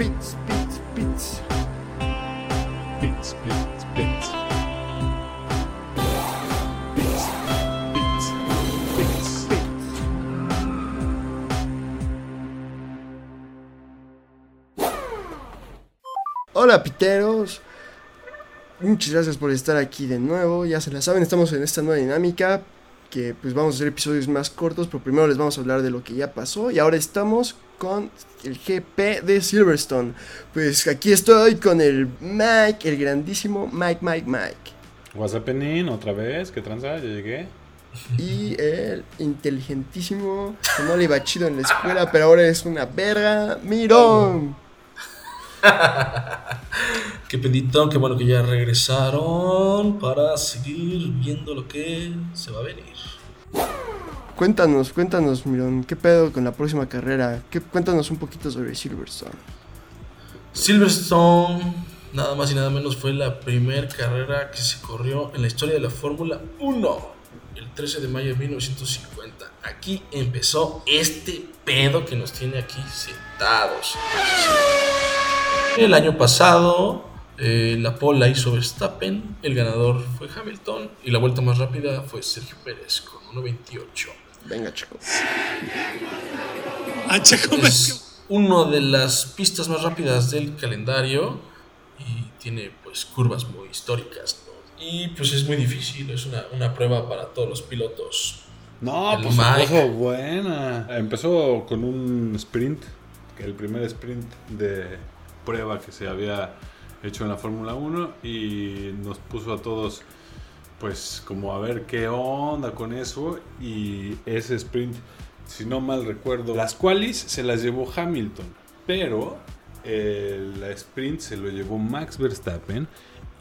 Pits, pits, pits. Pits, pits, pits. Pits, pits, pits. Hola piteros. Muchas gracias por estar aquí de nuevo. Ya se la saben, estamos en esta nueva dinámica. Que pues vamos a hacer episodios más cortos. Pero primero les vamos a hablar de lo que ya pasó. Y ahora estamos con el GP de Silverstone. Pues aquí estoy con el Mike, el grandísimo Mike, Mike, Mike. What's happening? Otra vez, ¿qué tranza? Ya llegué. Y el inteligentísimo, que no le iba chido en la escuela, pero ahora es una verga, Mirón. Qué pendito, qué bueno que ya regresaron para seguir viendo lo que se va a venir. Cuéntanos, cuéntanos, Mirón, ¿qué pedo con la próxima carrera? ¿Qué, cuéntanos un poquito sobre Silverstone. Silverstone, nada más y nada menos, fue la primera carrera que se corrió en la historia de la Fórmula 1, el 13 de mayo de 1950. Aquí empezó este pedo que nos tiene aquí sentados. El año pasado, eh, la pole la hizo Verstappen, el ganador fue Hamilton y la vuelta más rápida fue Sergio Pérez con 1.28. Venga, chico. Ah, Checo Es una de las pistas más rápidas del calendario y tiene pues curvas muy históricas. ¿no? Y pues es muy difícil, es una, una prueba para todos los pilotos. No, El pues puso buena. Empezó con un sprint, el primer sprint de prueba que se había hecho en la Fórmula 1 y nos puso a todos pues como a ver qué onda con eso y ese sprint, si no mal recuerdo, las qualis se las llevó Hamilton, pero el sprint se lo llevó Max Verstappen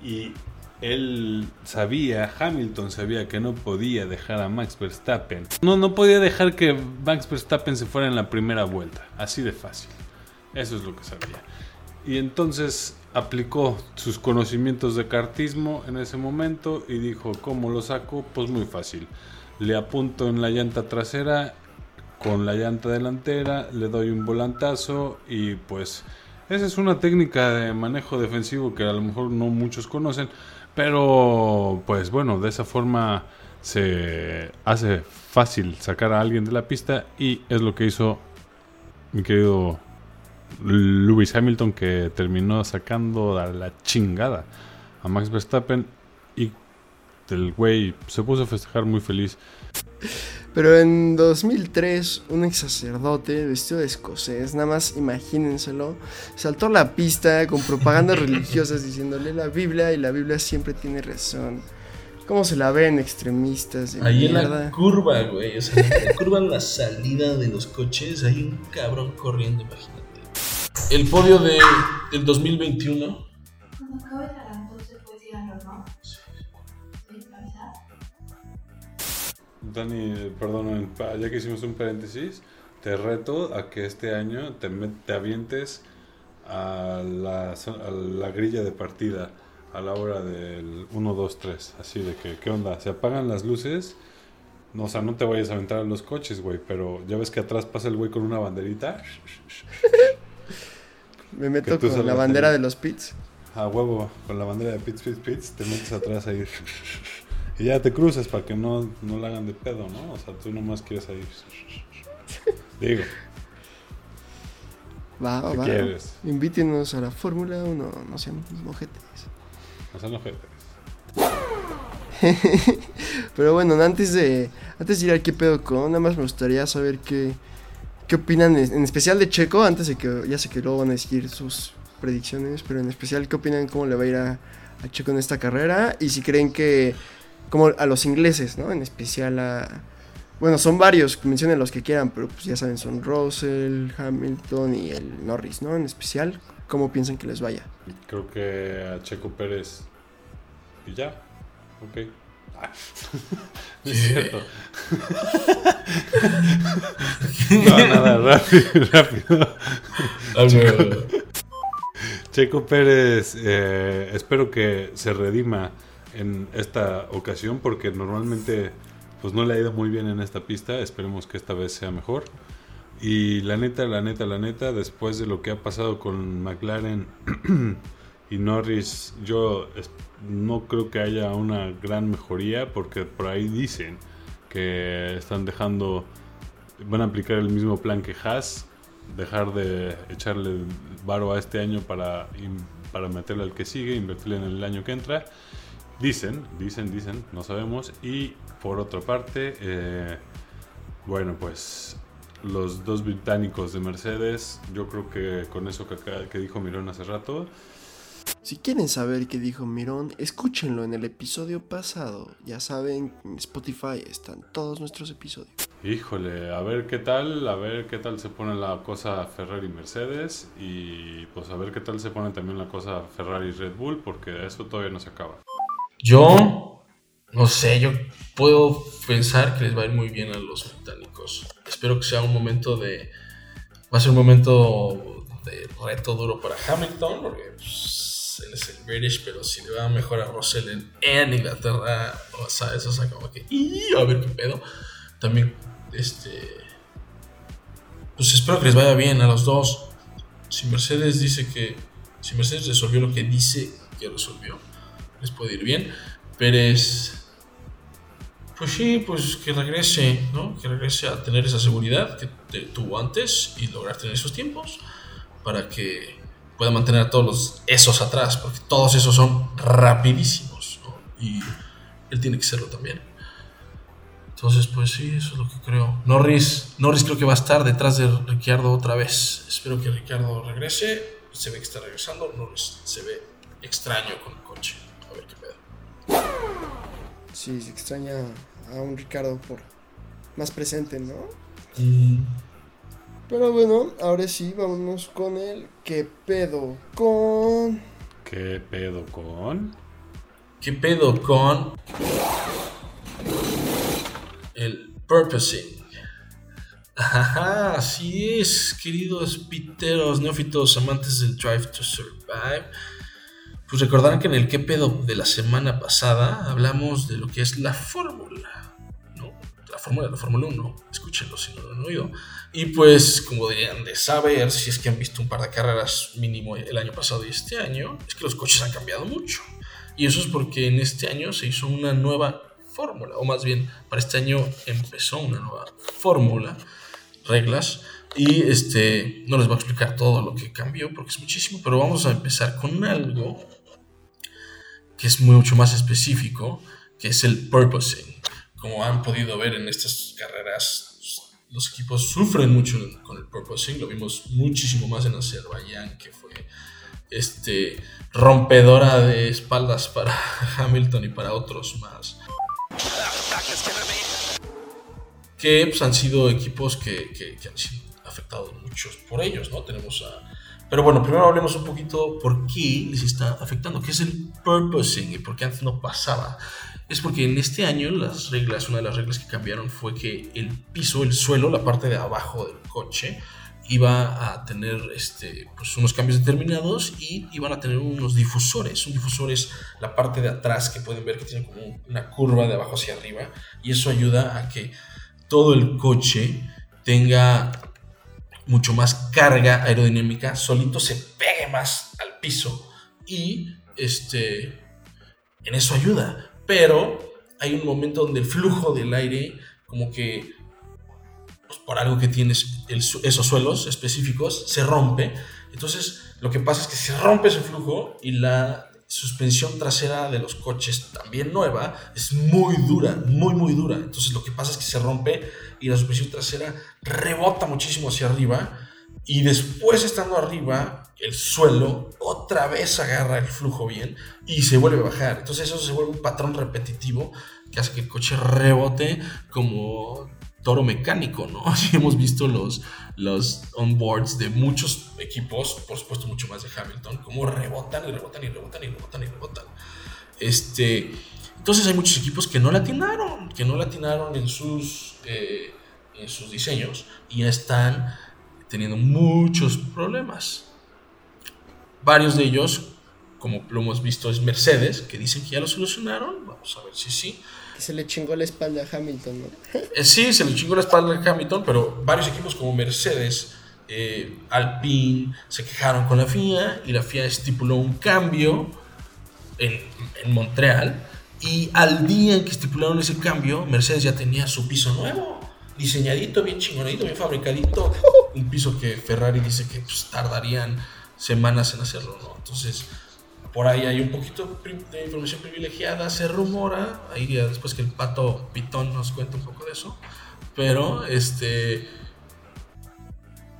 y él sabía, Hamilton sabía que no podía dejar a Max Verstappen. No, no podía dejar que Max Verstappen se fuera en la primera vuelta. Así de fácil. Eso es lo que sabía. Y entonces aplicó sus conocimientos de cartismo en ese momento y dijo, ¿cómo lo saco? Pues muy fácil. Le apunto en la llanta trasera con la llanta delantera, le doy un volantazo y pues esa es una técnica de manejo defensivo que a lo mejor no muchos conocen, pero pues bueno, de esa forma se hace fácil sacar a alguien de la pista y es lo que hizo mi querido Lewis Hamilton que terminó sacando a la chingada a Max Verstappen y el güey se puso a festejar muy feliz. Pero en 2003, un ex sacerdote vestido de escocés, nada más imagínenselo, saltó a la pista con propagandas religiosas diciéndole la Biblia y la Biblia siempre tiene razón. ¿Cómo se la ven extremistas de Ahí en la curva, güey, o sea, en la curva en la salida de los coches, hay un cabrón corriendo, imagínate. El podio de, del 2021 Cuando acabes la entonces puedes ir al horno. Sí, avisar. Dani, perdón, ya que hicimos un paréntesis, te reto a que este año te, met- te avientes a la, zo- a la grilla de partida a la hora del 1, 2, 3. Así de que, ¿qué onda? Se apagan las luces. No, o sea, no te vayas a aventar a los coches, güey, pero ya ves que atrás pasa el güey con una banderita. Me meto con la bandera de los pits. A huevo, con la bandera de Pits, Pits, Pits, te metes atrás ahí. Y ya te cruzas para que no, no la hagan de pedo, ¿no? O sea, tú nomás quieres ahí. Digo, Va, va, ¿qué va. quieres? Invítenos a la Fórmula 1, no sean mojetes. No sean ojetes. Pero bueno, antes de, antes de ir al qué pedo con, nada más me gustaría saber qué, qué opinan, en especial de Checo, antes de que, ya sé que luego van a decir sus predicciones, pero en especial qué opinan cómo le va a ir a, a Checo en esta carrera y si creen que, como a los ingleses, ¿no? En especial a, bueno, son varios, mencionen los que quieran, pero pues ya saben, son Russell, Hamilton y el Norris, ¿no? En especial, ¿cómo piensan que les vaya? Creo que a Checo Pérez. Y ya. Ok. Ah. No es cierto. no, nada, rápido, rápido. Checo Pérez, eh, espero que se redima en esta ocasión porque normalmente pues no le ha ido muy bien en esta pista. Esperemos que esta vez sea mejor. Y la neta, la neta, la neta, después de lo que ha pasado con McLaren y Norris, yo no creo que haya una gran mejoría porque por ahí dicen que están dejando, van a aplicar el mismo plan que Haas, dejar de echarle varo a este año para, para meterle al que sigue, invertirle en el año que entra. Dicen, dicen, dicen, no sabemos. Y por otra parte, eh, bueno, pues los dos británicos de Mercedes, yo creo que con eso que, que dijo Mirón hace rato. Si quieren saber qué dijo Mirón, escúchenlo en el episodio pasado. Ya saben, en Spotify están todos nuestros episodios. Híjole, a ver qué tal, a ver qué tal se pone la cosa Ferrari y Mercedes y pues a ver qué tal se pone también la cosa Ferrari Red Bull porque eso todavía no se acaba. Yo, no sé, yo puedo pensar que les va a ir muy bien a los británicos. Espero que sea un momento de... Va a ser un momento de reto duro para Hamilton, porque pues, es el British, pero si le va mejor a Russell en, Inglaterra, o sea, eso es como que... a ver qué pedo. También, este... Pues espero que les vaya bien a los dos. Si Mercedes dice que... Si Mercedes resolvió lo que dice que resolvió les puede ir bien. Pérez, pues sí, pues que regrese, ¿no? Que regrese a tener esa seguridad que tuvo antes y lograr tener esos tiempos para que pueda mantener a todos los esos atrás, porque todos esos son rapidísimos, ¿no? Y él tiene que serlo también. Entonces, pues sí, eso es lo que creo. Norris, Norris creo que va a estar detrás de Ricciardo otra vez. Espero que Ricciardo regrese. Se ve que está regresando. Norris se ve extraño con el coche. Sí, se extraña a un Ricardo por más presente, ¿no? Mm. Pero bueno, ahora sí, vámonos con el ¿Qué pedo con? ¿Qué pedo con? ¿Qué pedo con? El purposing. Ajá, así es, queridos piteros, neófitos, amantes del Drive to Survive. Pues recordarán que en el qué pedo de la semana pasada hablamos de lo que es la fórmula. La fórmula la Fórmula 1, escúchenlo si no lo han oído. Y pues, como deberían de saber, si es que han visto un par de carreras mínimo el año pasado y este año, es que los coches han cambiado mucho. Y eso es porque en este año se hizo una nueva fórmula, o más bien, para este año empezó una nueva fórmula, reglas, y este, no les voy a explicar todo lo que cambió porque es muchísimo, pero vamos a empezar con algo que es mucho más específico, que es el purposing. Como han podido ver en estas carreras, los equipos sufren mucho con el purposing. Lo vimos muchísimo más en Azerbaiyán, que fue este, rompedora de espaldas para Hamilton y para otros más. Que pues, han sido equipos que, que, que han sido afectados muchos por ellos, ¿no? Tenemos a pero bueno, primero hablemos un poquito por qué les está afectando, qué es el purposing y por qué antes no pasaba. Es porque en este año las reglas, una de las reglas que cambiaron fue que el piso, el suelo, la parte de abajo del coche, iba a tener este, pues unos cambios determinados y iban a tener unos difusores. Un difusor es la parte de atrás que pueden ver que tiene como una curva de abajo hacia arriba y eso ayuda a que todo el coche tenga mucho más carga aerodinámica, solito se pegue más al piso y este, en eso ayuda. Pero hay un momento donde el flujo del aire, como que pues, por algo que tienes esos suelos específicos, se rompe. Entonces lo que pasa es que se rompe ese flujo y la suspensión trasera de los coches también nueva es muy dura, muy muy dura. Entonces lo que pasa es que se rompe y la suspensión trasera rebota muchísimo hacia arriba y después estando arriba el suelo otra vez agarra el flujo bien y se vuelve a bajar. Entonces eso se vuelve un patrón repetitivo que hace que el coche rebote como toro mecánico, ¿no? Así hemos visto los, los onboards de muchos equipos, por supuesto mucho más de Hamilton, como rebotan y rebotan y rebotan y rebotan y rebotan. Este, entonces hay muchos equipos que no latinaron, que no latinaron en sus, eh, en sus diseños y ya están teniendo muchos problemas. Varios de ellos como lo hemos visto, es Mercedes, que dicen que ya lo solucionaron. Vamos a ver si sí. Se le chingó la espalda a Hamilton, ¿no? Eh, sí, se le chingó la espalda a Hamilton, pero varios equipos como Mercedes, eh, Alpine, se quejaron con la FIA y la FIA estipuló un cambio en, en Montreal. Y al día en que estipularon ese cambio, Mercedes ya tenía su piso nuevo, diseñadito, bien chingonadito, bien fabricadito. Un piso que Ferrari dice que pues, tardarían semanas en hacerlo, ¿no? Entonces, por ahí hay un poquito de información privilegiada, se rumora, ahí ya después que el pato Pitón nos cuenta un poco de eso, pero este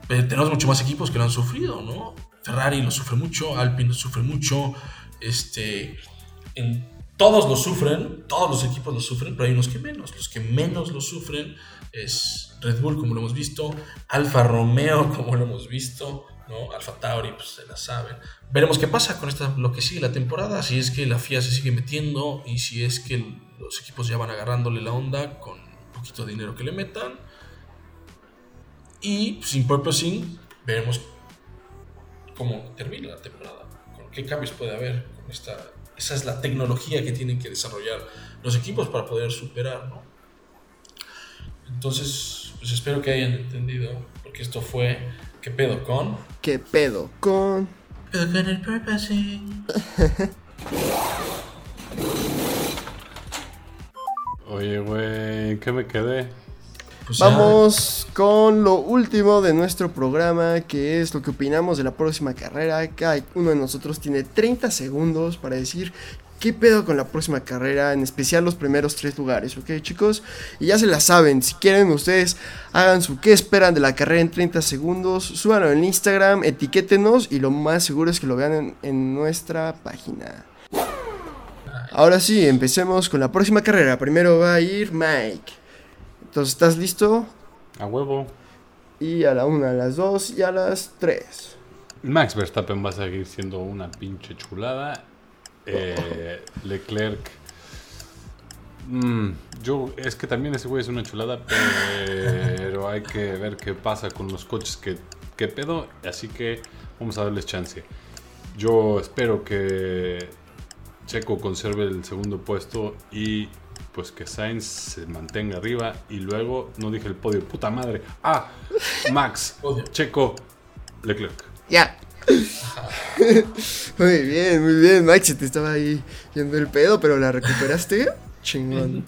tenemos mucho más equipos que lo han sufrido, ¿no? Ferrari lo sufre mucho, Alpine lo sufre mucho, este, todos lo sufren, todos los equipos lo sufren, pero hay unos que menos. Los que menos lo sufren es Red Bull, como lo hemos visto, Alfa Romeo, como lo hemos visto, ¿no? Alfa Tauri, pues se la saben. Veremos qué pasa con esta, lo que sigue la temporada, si es que la FIA se sigue metiendo y si es que los equipos ya van agarrándole la onda con un poquito de dinero que le metan. Y sin purposing, veremos cómo termina la temporada, con qué cambios puede haber con esta. Esa es la tecnología que tienen que desarrollar los equipos para poder superar, ¿no? Entonces, pues espero que hayan entendido, porque esto fue ¿Qué pedo con? ¿Qué pedo con...? Pedo con el purposing. Oye, güey, ¿en qué me quedé? Pues Vamos con lo último de nuestro programa, que es lo que opinamos de la próxima carrera. Cada uno de nosotros tiene 30 segundos para decir qué pedo con la próxima carrera, en especial los primeros tres lugares, ¿ok chicos? Y ya se la saben, si quieren ustedes hagan su qué esperan de la carrera en 30 segundos, súbanlo en Instagram, etiquétenos y lo más seguro es que lo vean en nuestra página. Ahora sí, empecemos con la próxima carrera. Primero va a ir Mike. Entonces, ¿estás listo? A huevo. Y a la una, a las dos y a las tres. Max Verstappen va a seguir siendo una pinche chulada. Eh, Leclerc. mm, yo, es que también ese güey es una chulada, pero hay que ver qué pasa con los coches que, que pedo. Así que vamos a darles chance. Yo espero que Checo conserve el segundo puesto y pues que Sainz se mantenga arriba. Y luego, no dije el podio, puta madre. Ah, Max. Checo, Leclerc. Ya. muy bien, muy bien. Se te estaba ahí yendo el pedo, pero la recuperaste. Chingón.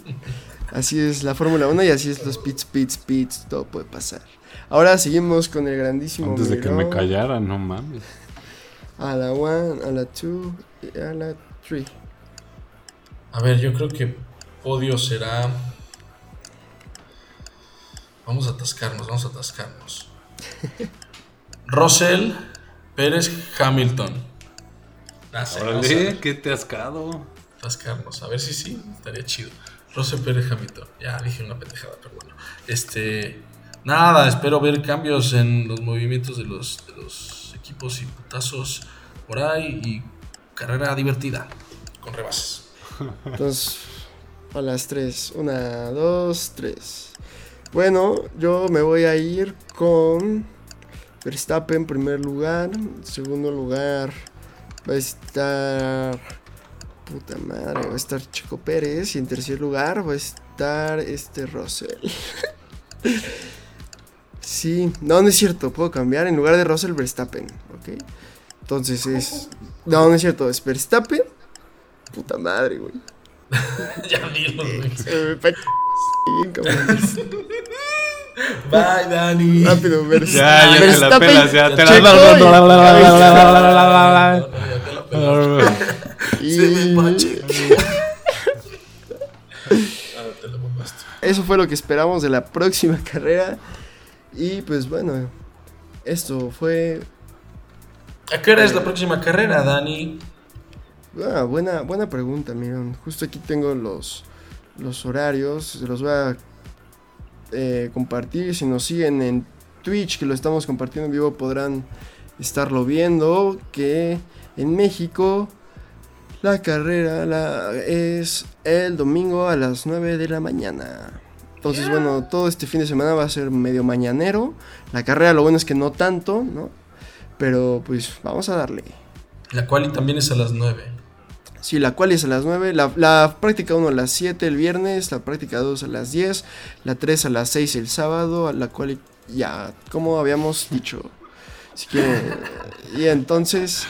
Así es la Fórmula 1 y así es los pits, pits, pits. Todo puede pasar. Ahora seguimos con el grandísimo. Antes de que me callara, no mames. A la 1, a la 2 y a la 3. A ver, yo creo que podio será. Vamos a atascarnos, vamos a atascarnos. Russell, Pérez, Hamilton. Órale, qué te has quedado. atascarnos. A ver si sí, estaría chido. Russell, Pérez, Hamilton. Ya dije una pendejada, pero bueno. Este. Nada, espero ver cambios en los movimientos de los, de los equipos y putazos por ahí. Y carrera divertida, con rebases. Entonces, a las 3. 1, 2, 3. Bueno, yo me voy a ir con Verstappen en primer lugar. En segundo lugar va a estar. Puta madre, va a estar Chico Pérez. Y en tercer lugar va a estar este Russell. sí, no, no es cierto. Puedo cambiar. En lugar de Russell, Verstappen. ¿Ok? Entonces es. No, no es cierto. Es Verstappen. Puta madre, güey. Ya dilo, güey. Se me pa- bien, cabrón. Bye, Dani. Rápido, Verstappen. Ya, ya te la pelas, ya te la Checo Se me pache. Ah. Eso fue lo que esperamos de la próxima carrera. Y pues bueno, esto fue ¿A qué hora es la próxima carrera, Dani? Ah, buena, buena pregunta, miren. Justo aquí tengo los, los horarios. Se los voy a eh, compartir. Si nos siguen en Twitch, que lo estamos compartiendo en vivo, podrán estarlo viendo. Que en México la carrera la, es el domingo a las 9 de la mañana. Entonces, bueno, todo este fin de semana va a ser medio mañanero. La carrera, lo bueno es que no tanto, ¿no? Pero pues vamos a darle. La cual también es a las 9. Sí, la cual es a las 9, la, la práctica 1 a las 7 el viernes, la práctica 2 a las 10, la 3 a las 6 el sábado, a la cual ya, como habíamos dicho, si quieren. y entonces,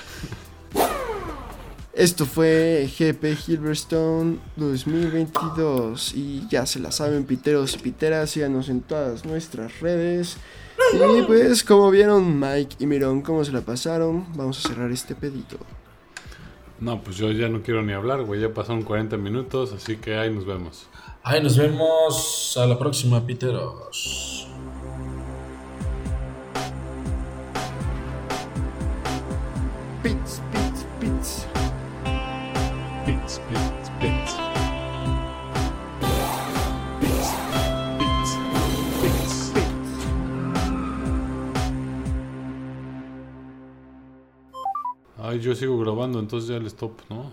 esto fue GP Hilverstone 2022 y ya se la saben, piteros y piteras, síganos en todas nuestras redes. Y pues, como vieron Mike y Mirón, cómo se la pasaron, vamos a cerrar este pedito. No, pues yo ya no quiero ni hablar, güey. Ya pasaron 40 minutos, así que ahí nos vemos. Ahí nos vemos. A la próxima, Piteros. Pits. Ay, yo sigo grabando, entonces ya el stop, ¿no?